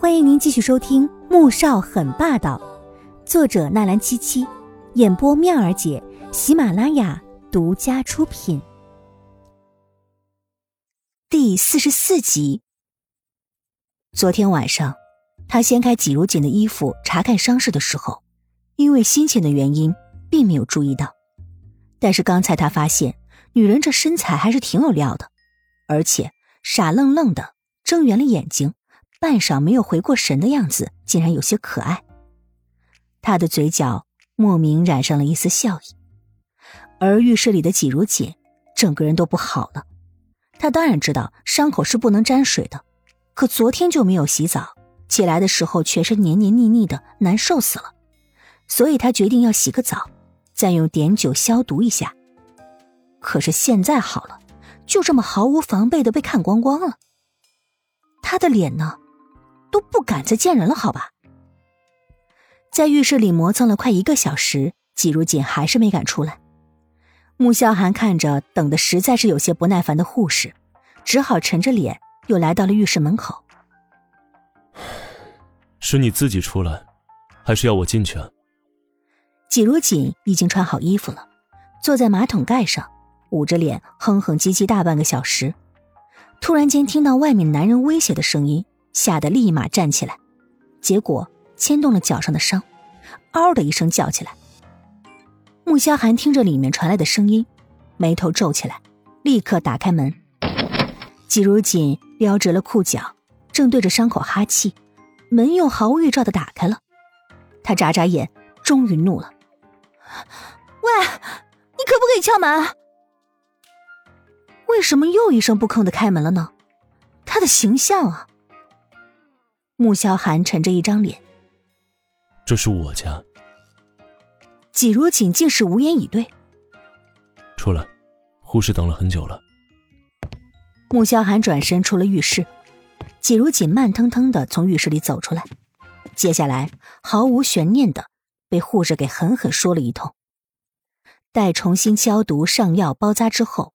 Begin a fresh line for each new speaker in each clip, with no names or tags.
欢迎您继续收听《穆少很霸道》，作者纳兰七七，演播妙儿姐，喜马拉雅独家出品。第四十四集。昨天晚上，他掀开季如锦的衣服查看伤势的时候，因为心情的原因，并没有注意到。但是刚才他发现，女人这身材还是挺有料的，而且傻愣愣的睁圆了眼睛。半晌没有回过神的样子，竟然有些可爱。他的嘴角莫名染上了一丝笑意，而浴室里的季如锦整个人都不好了。他当然知道伤口是不能沾水的，可昨天就没有洗澡，起来的时候全身黏黏腻腻的，难受死了。所以他决定要洗个澡，再用碘酒消毒一下。可是现在好了，就这么毫无防备的被看光光了。他的脸呢？都不敢再见人了，好吧？在浴室里磨蹭了快一个小时，季如锦还是没敢出来。穆萧寒看着等的实在是有些不耐烦的护士，只好沉着脸又来到了浴室门口。
是你自己出来，还是要我进去啊？
季如锦已经穿好衣服了，坐在马桶盖上，捂着脸哼哼唧唧大半个小时，突然间听到外面男人威胁的声音。吓得立马站起来，结果牵动了脚上的伤，嗷的一声叫起来。穆萧寒听着里面传来的声音，眉头皱起来，立刻打开门。季如锦撩直了裤脚，正对着伤口哈气，门又毫无预兆的打开了。他眨眨眼，终于怒了：“喂，你可不可以敲门？为什么又一声不吭的开门了呢？他的形象啊！”穆萧寒沉着一张脸：“
这是我家。”
季如锦竟是无言以对。
出来，护士等了很久了。
穆萧寒转身出了浴室，季如锦慢腾腾的从浴室里走出来，接下来毫无悬念的被护士给狠狠说了一通。待重新消毒、上药、包扎之后，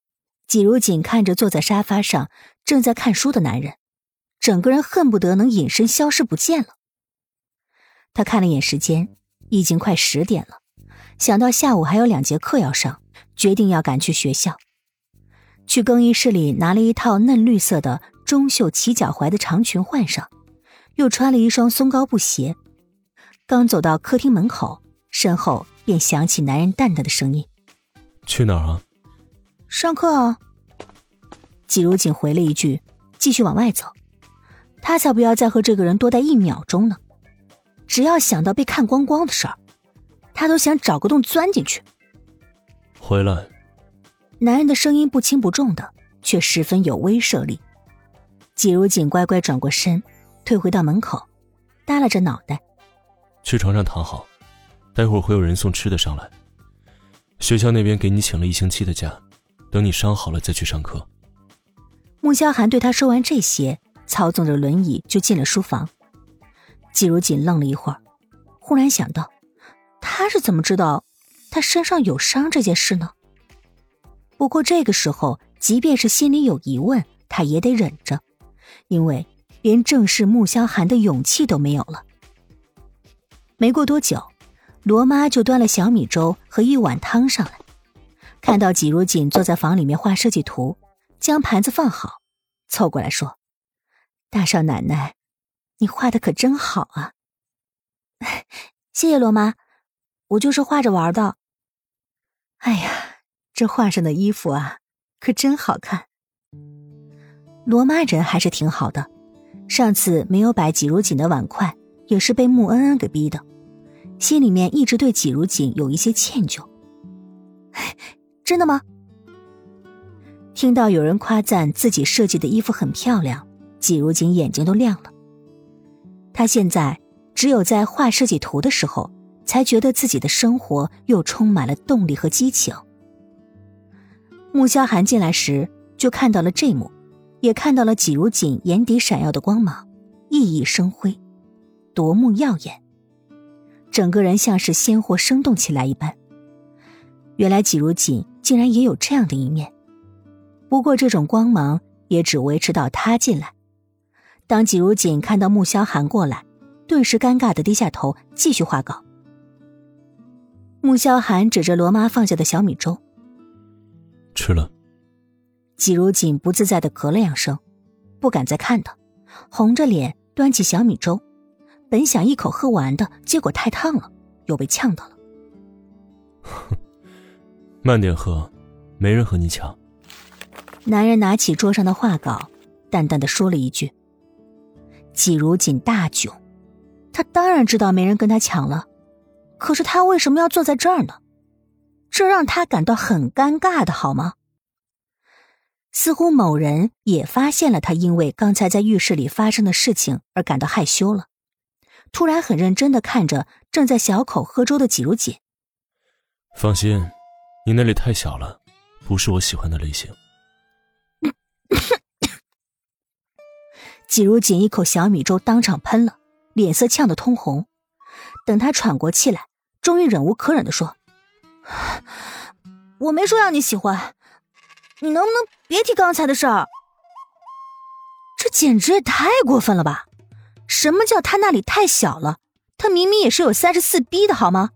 季如锦看着坐在沙发上正在看书的男人。整个人恨不得能隐身消失不见了。他看了眼时间，已经快十点了。想到下午还有两节课要上，决定要赶去学校。去更衣室里拿了一套嫩绿色的中袖齐脚踝的长裙换上，又穿了一双松糕布鞋。刚走到客厅门口，身后便响起男人淡淡的声音：“
去哪儿啊？”“
上课啊。”季如锦回了一句，继续往外走。他才不要再和这个人多待一秒钟呢！只要想到被看光光的事儿，他都想找个洞钻进去。
回来。
男人的声音不轻不重的，却十分有威慑力。季如锦乖乖转过身，退回到门口，耷拉着脑袋，
去床上躺好，待会儿会有人送吃的上来。学校那边给你请了一星期的假，等你伤好了再去上课。
穆萧寒对他说完这些。操纵着轮椅就进了书房，季如锦愣了一会儿，忽然想到，他是怎么知道他身上有伤这件事呢？不过这个时候，即便是心里有疑问，他也得忍着，因为连正视穆萧寒的勇气都没有了。没过多久，罗妈就端了小米粥和一碗汤上来，看到季如锦坐在房里面画设计图，将盘子放好，凑过来说。大少奶奶，你画的可真好啊！谢谢罗妈，我就是画着玩的。哎呀，这画上的衣服啊，可真好看。罗妈人还是挺好的，上次没有摆季如锦的碗筷，也是被穆恩恩给逼的，心里面一直对季如锦有一些歉疚。真的吗？听到有人夸赞自己设计的衣服很漂亮。季如锦眼睛都亮了。他现在只有在画设计图的时候，才觉得自己的生活又充满了动力和激情。穆萧寒进来时就看到了这幕，也看到了季如锦眼底闪耀的光芒，熠熠生辉，夺目耀眼，整个人像是鲜活生动起来一般。原来季如锦竟然也有这样的一面，不过这种光芒也只维持到他进来。当季如锦看到穆萧寒过来，顿时尴尬的低下头，继续画稿。穆萧寒指着罗妈放下的小米粥，
吃了。
季如锦不自在的咳了两声，不敢再看他，红着脸端起小米粥，本想一口喝完的，结果太烫了，又被呛到了。
慢点喝，没人和你抢。
男人拿起桌上的画稿，淡淡的说了一句。季如锦大窘，他当然知道没人跟他抢了，可是他为什么要坐在这儿呢？这让他感到很尴尬的好吗？似乎某人也发现了他因为刚才在浴室里发生的事情而感到害羞了，突然很认真的看着正在小口喝粥的季如锦。
放心，你那里太小了，不是我喜欢的类型。
季如锦一口小米粥当场喷了，脸色呛得通红。等他喘过气来，终于忍无可忍的说：“我没说让你喜欢，你能不能别提刚才的事儿？这简直也太过分了吧！什么叫他那里太小了？他明明也是有三十四 B 的好吗？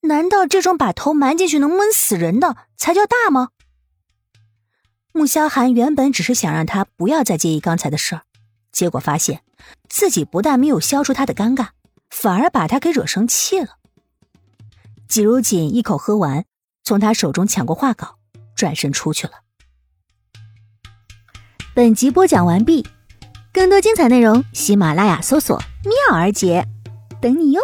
难道这种把头埋进去能闷死人的才叫大吗？”穆萧寒原本只是想让他不要再介意刚才的事儿。结果发现，自己不但没有消除他的尴尬，反而把他给惹生气了。季如锦一口喝完，从他手中抢过画稿，转身出去了。本集播讲完毕，更多精彩内容，喜马拉雅搜索“妙儿姐”，等你哟。